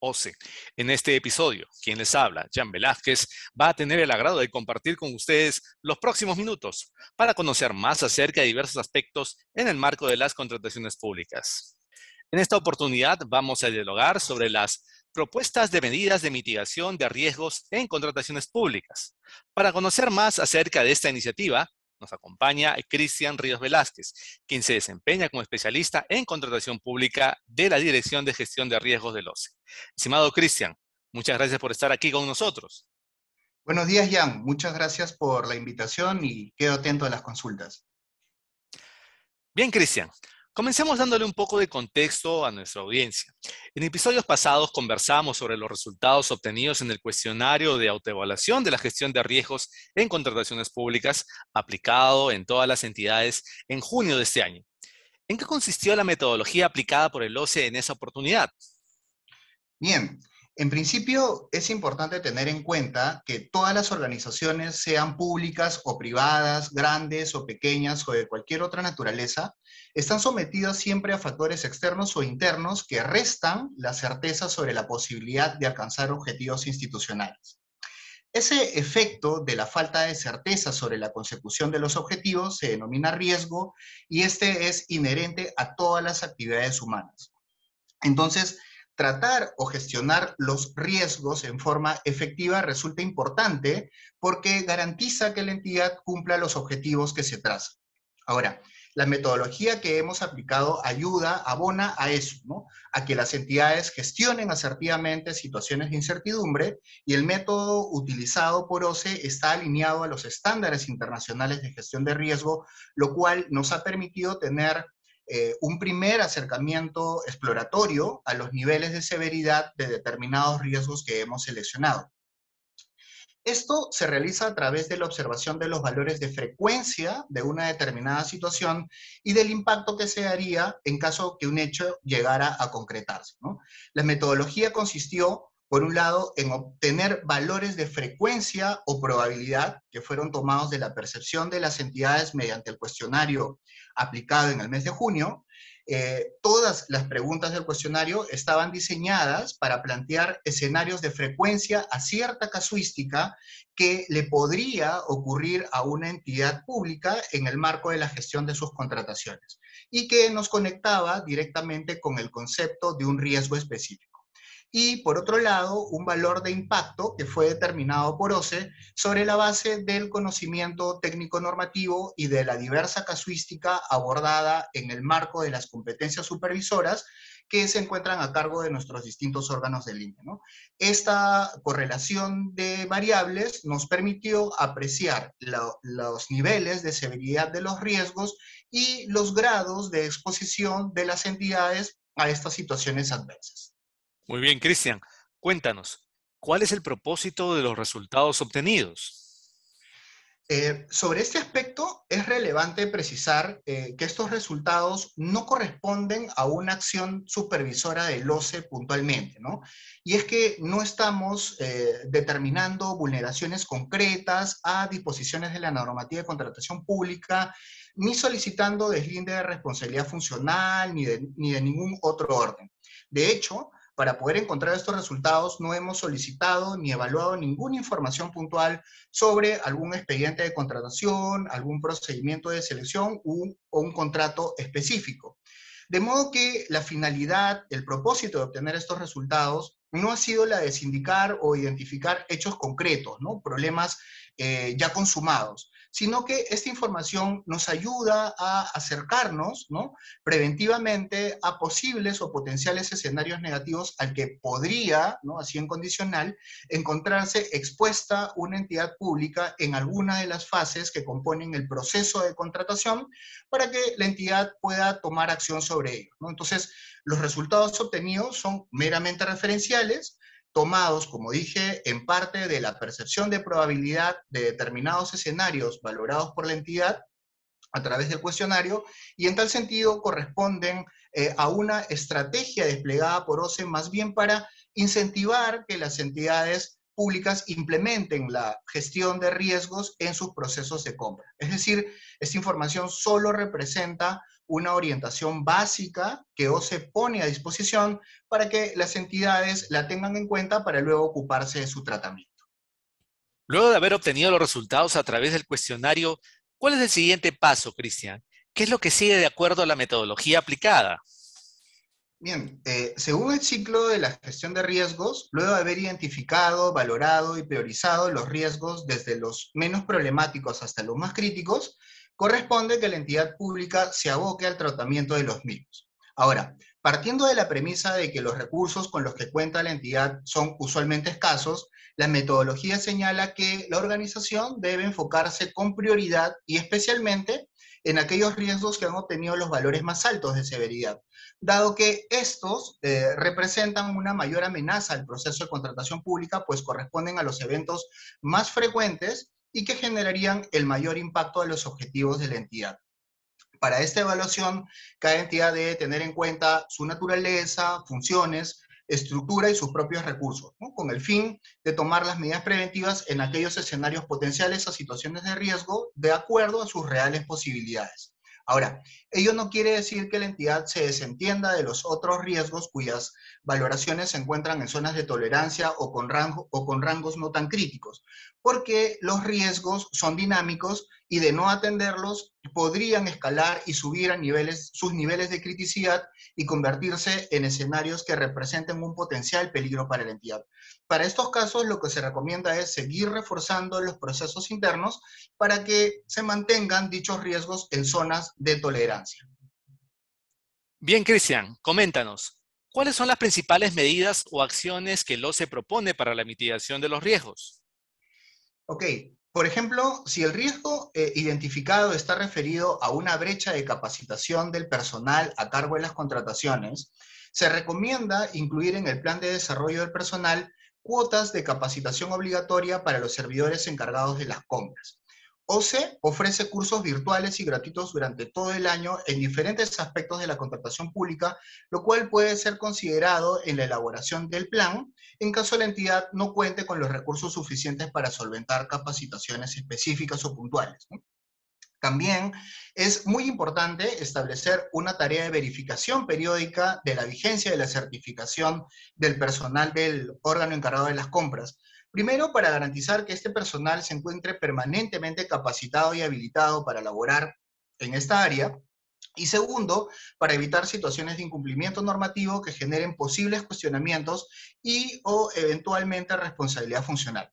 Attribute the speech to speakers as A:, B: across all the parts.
A: OCE. En este episodio, quien les habla, Jan Velázquez, va a tener el agrado de compartir con ustedes los próximos minutos para conocer más acerca de diversos aspectos en el marco de las contrataciones públicas. En esta oportunidad vamos a dialogar sobre las propuestas de medidas de mitigación de riesgos en contrataciones públicas. Para conocer más acerca de esta iniciativa, nos acompaña Cristian Ríos Velázquez, quien se desempeña como especialista en contratación pública de la Dirección de Gestión de Riesgos del OCE. Estimado Cristian, muchas gracias por estar aquí con nosotros.
B: Buenos días, Jan. Muchas gracias por la invitación y quedo atento a las consultas.
A: Bien, Cristian. Comencemos dándole un poco de contexto a nuestra audiencia. En episodios pasados conversamos sobre los resultados obtenidos en el cuestionario de autoevaluación de la gestión de riesgos en contrataciones públicas aplicado en todas las entidades en junio de este año. ¿En qué consistió la metodología aplicada por el OCE en esa oportunidad?
B: Bien, en principio, es importante tener en cuenta que todas las organizaciones, sean públicas o privadas, grandes o pequeñas o de cualquier otra naturaleza, están sometidas siempre a factores externos o internos que restan la certeza sobre la posibilidad de alcanzar objetivos institucionales. Ese efecto de la falta de certeza sobre la consecución de los objetivos se denomina riesgo y este es inherente a todas las actividades humanas. Entonces, tratar o gestionar los riesgos en forma efectiva resulta importante porque garantiza que la entidad cumpla los objetivos que se trazan. Ahora, la metodología que hemos aplicado ayuda, abona a eso, ¿no? A que las entidades gestionen asertivamente situaciones de incertidumbre y el método utilizado por OCE está alineado a los estándares internacionales de gestión de riesgo, lo cual nos ha permitido tener eh, un primer acercamiento exploratorio a los niveles de severidad de determinados riesgos que hemos seleccionado. Esto se realiza a través de la observación de los valores de frecuencia de una determinada situación y del impacto que se haría en caso que un hecho llegara a concretarse. La metodología consistió por un lado, en obtener valores de frecuencia o probabilidad que fueron tomados de la percepción de las entidades mediante el cuestionario aplicado en el mes de junio. Eh, todas las preguntas del cuestionario estaban diseñadas para plantear escenarios de frecuencia a cierta casuística que le podría ocurrir a una entidad pública en el marco de la gestión de sus contrataciones y que nos conectaba directamente con el concepto de un riesgo específico y por otro lado, un valor de impacto que fue determinado por OCE sobre la base del conocimiento técnico normativo y de la diversa casuística abordada en el marco de las competencias supervisoras que se encuentran a cargo de nuestros distintos órganos de línea. Esta correlación de variables nos permitió apreciar los niveles de severidad de los riesgos y los grados de exposición de las entidades a estas situaciones adversas.
A: Muy bien, Cristian. Cuéntanos, ¿cuál es el propósito de los resultados obtenidos?
B: Eh, sobre este aspecto es relevante precisar eh, que estos resultados no corresponden a una acción supervisora del OCE puntualmente, ¿no? Y es que no estamos eh, determinando vulneraciones concretas a disposiciones de la normativa de contratación pública, ni solicitando deslinde de responsabilidad funcional, ni de, ni de ningún otro orden. De hecho, para poder encontrar estos resultados no hemos solicitado ni evaluado ninguna información puntual sobre algún expediente de contratación, algún procedimiento de selección o un contrato específico. De modo que la finalidad, el propósito de obtener estos resultados no ha sido la de sindicar o identificar hechos concretos, ¿no? problemas eh, ya consumados, sino que esta información nos ayuda a acercarnos ¿no? preventivamente a posibles o potenciales escenarios negativos al que podría, ¿no? así en condicional, encontrarse expuesta una entidad pública en alguna de las fases que componen el proceso de contratación para que la entidad pueda tomar acción sobre ello. Entonces, los resultados obtenidos son meramente referenciales, tomados, como dije, en parte de la percepción de probabilidad de determinados escenarios valorados por la entidad a través del cuestionario y en tal sentido corresponden eh, a una estrategia desplegada por OCE más bien para incentivar que las entidades públicas implementen la gestión de riesgos en sus procesos de compra. Es decir, esta información solo representa una orientación básica que OCE pone a disposición para que las entidades la tengan en cuenta para luego ocuparse de su tratamiento.
A: Luego de haber obtenido los resultados a través del cuestionario, ¿cuál es el siguiente paso, Cristian? ¿Qué es lo que sigue de acuerdo a la metodología aplicada?
B: Bien, eh, según el ciclo de la gestión de riesgos, luego de haber identificado, valorado y priorizado los riesgos desde los menos problemáticos hasta los más críticos, corresponde que la entidad pública se aboque al tratamiento de los mismos. Ahora, partiendo de la premisa de que los recursos con los que cuenta la entidad son usualmente escasos, la metodología señala que la organización debe enfocarse con prioridad y especialmente en aquellos riesgos que han obtenido los valores más altos de severidad, dado que estos eh, representan una mayor amenaza al proceso de contratación pública, pues corresponden a los eventos más frecuentes y que generarían el mayor impacto a los objetivos de la entidad. Para esta evaluación, cada entidad debe tener en cuenta su naturaleza, funciones, estructura y sus propios recursos, con el fin de tomar las medidas preventivas en aquellos escenarios potenciales a situaciones de riesgo de acuerdo a sus reales posibilidades. Ahora, ello no quiere decir que la entidad se desentienda de los otros riesgos cuyas valoraciones se encuentran en zonas de tolerancia o con, rangos no tan críticos, porque los riesgos son dinámicos y de no atenderlos podrían escalar y subir sus niveles de criticidad y convertirse en escenarios que representen un potencial peligro para la entidad. Para estos casos, lo que se recomienda es seguir reforzando los procesos internos para que se mantengan dichos riesgos en zonas de tolerancia.
A: Bien, Cristian, coméntanos, ¿cuáles son las principales medidas o acciones que el se propone para la mitigación de los riesgos?
B: Ok, por ejemplo, si el riesgo eh, identificado está referido a una brecha de capacitación del personal a cargo de las contrataciones, se recomienda incluir en el plan de desarrollo del personal cuotas de capacitación obligatoria para los servidores encargados de las compras. OCE ofrece cursos virtuales y gratuitos durante todo el año en diferentes aspectos de la contratación pública, lo cual puede ser considerado en la elaboración del plan en caso la entidad no cuente con los recursos suficientes para solventar capacitaciones específicas o puntuales. También es muy importante establecer una tarea de verificación periódica de la vigencia de la certificación del personal del órgano encargado de las compras, Primero, para garantizar que este personal se encuentre permanentemente capacitado y habilitado para laborar en esta área. Y segundo, para evitar situaciones de incumplimiento normativo que generen posibles cuestionamientos y o eventualmente responsabilidad funcional.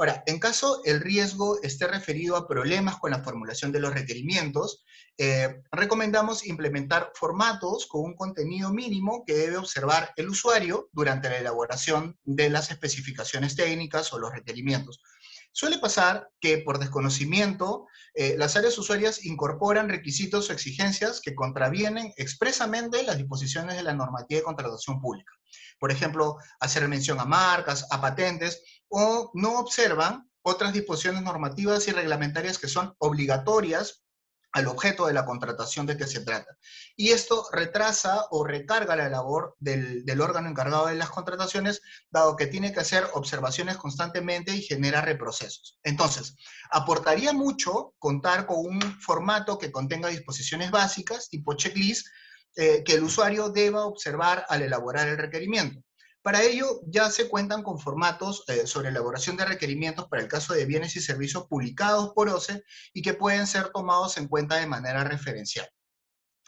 B: Ahora, en caso el riesgo esté referido a problemas con la formulación de los requerimientos, eh, recomendamos implementar formatos con un contenido mínimo que debe observar el usuario durante la elaboración de las especificaciones técnicas o los requerimientos. Suele pasar que por desconocimiento eh, las áreas usuarias incorporan requisitos o exigencias que contravienen expresamente las disposiciones de la normativa de contratación pública. Por ejemplo, hacer mención a marcas, a patentes, o no observan otras disposiciones normativas y reglamentarias que son obligatorias al objeto de la contratación de que se trata. Y esto retrasa o recarga la labor del, órgano encargado de las contrataciones, dado que tiene que hacer observaciones constantemente y genera reprocesos. Entonces, aportaría mucho contar con un formato que contenga disposiciones básicas, tipo checklist, eh, que el usuario deba observar al elaborar el requerimiento. Para ello, ya se cuentan con formatos eh, sobre elaboración de requerimientos para el caso de bienes y servicios publicados por OCE y que pueden ser tomados en cuenta de manera referencial.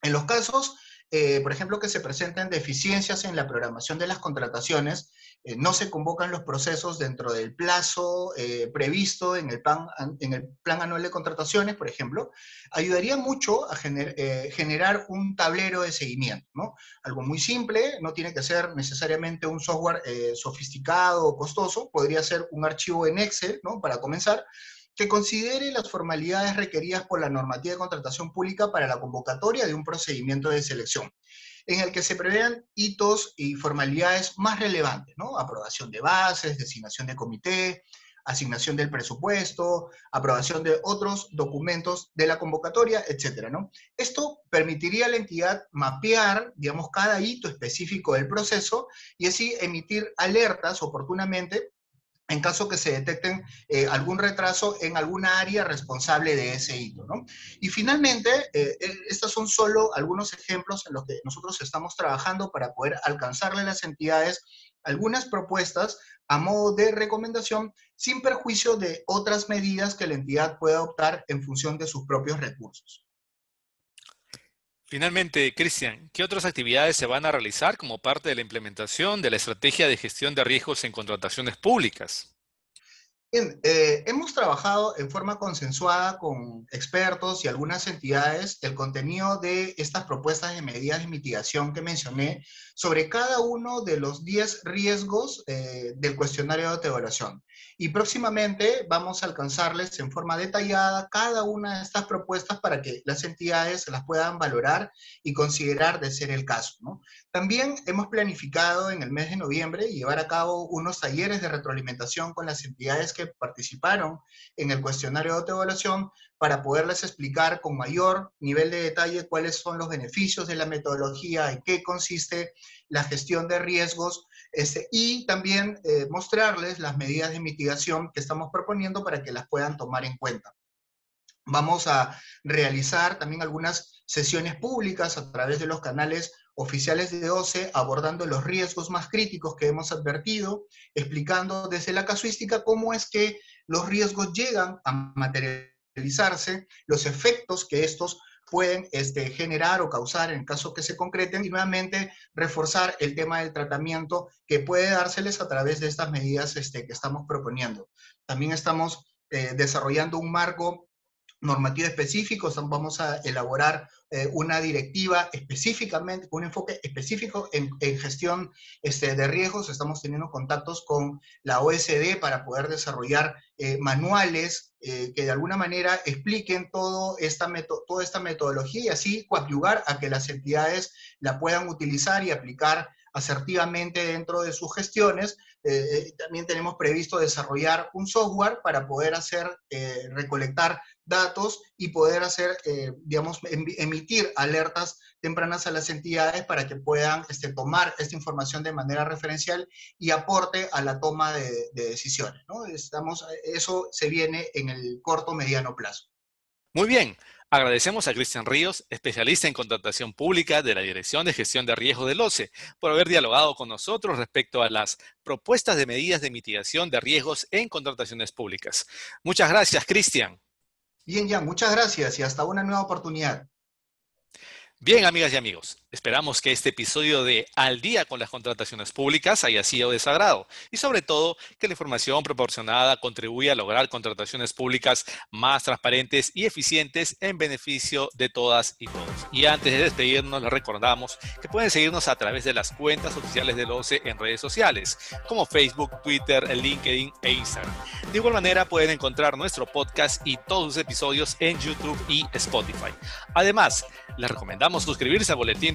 B: En los casos eh, por ejemplo, que se presenten deficiencias en la programación de las contrataciones, eh, no se convocan los procesos dentro del plazo eh, previsto en el, plan, en el plan anual de contrataciones, por ejemplo, ayudaría mucho a generar un tablero de seguimiento, ¿no? Algo muy simple, no tiene que ser necesariamente un software sofisticado o costoso, podría ser un archivo en Excel, ¿no? Para comenzar, que considere las formalidades requeridas por la normativa de contratación pública para la convocatoria de un procedimiento de selección, en el que se prevean hitos y formalidades más relevantes, ¿no? Aprobación de bases, designación de comité, asignación del presupuesto, aprobación de otros documentos de la convocatoria, etcétera, ¿no? Esto permitiría a la entidad mapear, digamos, cada hito específico del proceso y así emitir alertas oportunamente en caso que se detecten eh, algún retraso en alguna área responsable de ese hito. ¿no? Y finalmente, eh, eh, estos son solo algunos ejemplos en los que nosotros estamos trabajando para poder alcanzarle a las entidades algunas propuestas a modo de recomendación sin perjuicio de otras medidas que la entidad pueda adoptar en función de sus propios recursos.
A: Finalmente, Cristian, ¿qué otras actividades se van a realizar como parte de la implementación de la estrategia de gestión de riesgos en contrataciones públicas?
B: Bien, eh, hemos trabajado en forma consensuada con expertos y algunas entidades el contenido de estas propuestas de medidas de mitigación que mencioné sobre cada uno de los 10 riesgos eh, del cuestionario de evaluación. Y próximamente vamos a alcanzarles en forma detallada cada una de estas propuestas para que las entidades las puedan valorar y considerar de ser el caso. También hemos planificado en el mes de noviembre llevar a cabo unos talleres de retroalimentación con las entidades que participaron en el cuestionario de autoevaluación para poderles explicar con mayor nivel de detalle cuáles son los beneficios de la metodología, en qué consiste la gestión de riesgos este, y también eh, mostrarles las medidas de mitigación que estamos proponiendo para que las puedan tomar en cuenta. Vamos a realizar también algunas sesiones públicas a través de los canales oficiales de OCE abordando los riesgos más críticos que hemos advertido, explicando desde la casuística cómo es que los riesgos llegan a materializarse, los efectos que estos pueden este, generar o causar en caso que se concreten y nuevamente reforzar el tema del tratamiento que puede dárseles a través de estas medidas este, que estamos proponiendo. También estamos eh, desarrollando un marco normativo específico, vamos a elaborar eh, una directiva específicamente, un enfoque específico en, gestión este, de riesgos. Estamos teniendo contactos con la OSD para poder desarrollar eh, manuales eh, que de alguna manera expliquen todo esta toda esta metodología y así coadyuvar a que las entidades la puedan utilizar y aplicar asertivamente dentro de sus gestiones. también tenemos previsto desarrollar un software para poder hacer, recolectar datos y poder hacer, eh, digamos, emitir alertas tempranas a las entidades para que puedan este, tomar esta información de manera referencial y aporte a la toma de, decisiones. ¿no? Estamos, eso se viene en el corto mediano plazo.
A: Muy bien. Agradecemos a Cristian Ríos, especialista en contratación pública de la Dirección de Gestión de Riesgo del OCE, por haber dialogado con nosotros respecto a las propuestas de medidas de mitigación de riesgos en contrataciones públicas. Muchas gracias, Cristian.
B: Bien, ya, muchas gracias y hasta una nueva oportunidad.
A: Bien, amigas y amigos, esperamos que este episodio de Al día con las contrataciones públicas haya sido de sagrado y sobre todo que la información proporcionada contribuya a lograr contrataciones públicas más transparentes y eficientes en beneficio de todas y todos. Y antes de despedirnos, les recordamos que pueden seguirnos a través de las cuentas oficiales del OCE en redes sociales, como Facebook, Twitter, LinkedIn e Instagram. De igual manera, pueden encontrar nuestro podcast y todos los episodios en YouTube y Spotify. Además, les recomendamos suscribirse al boletín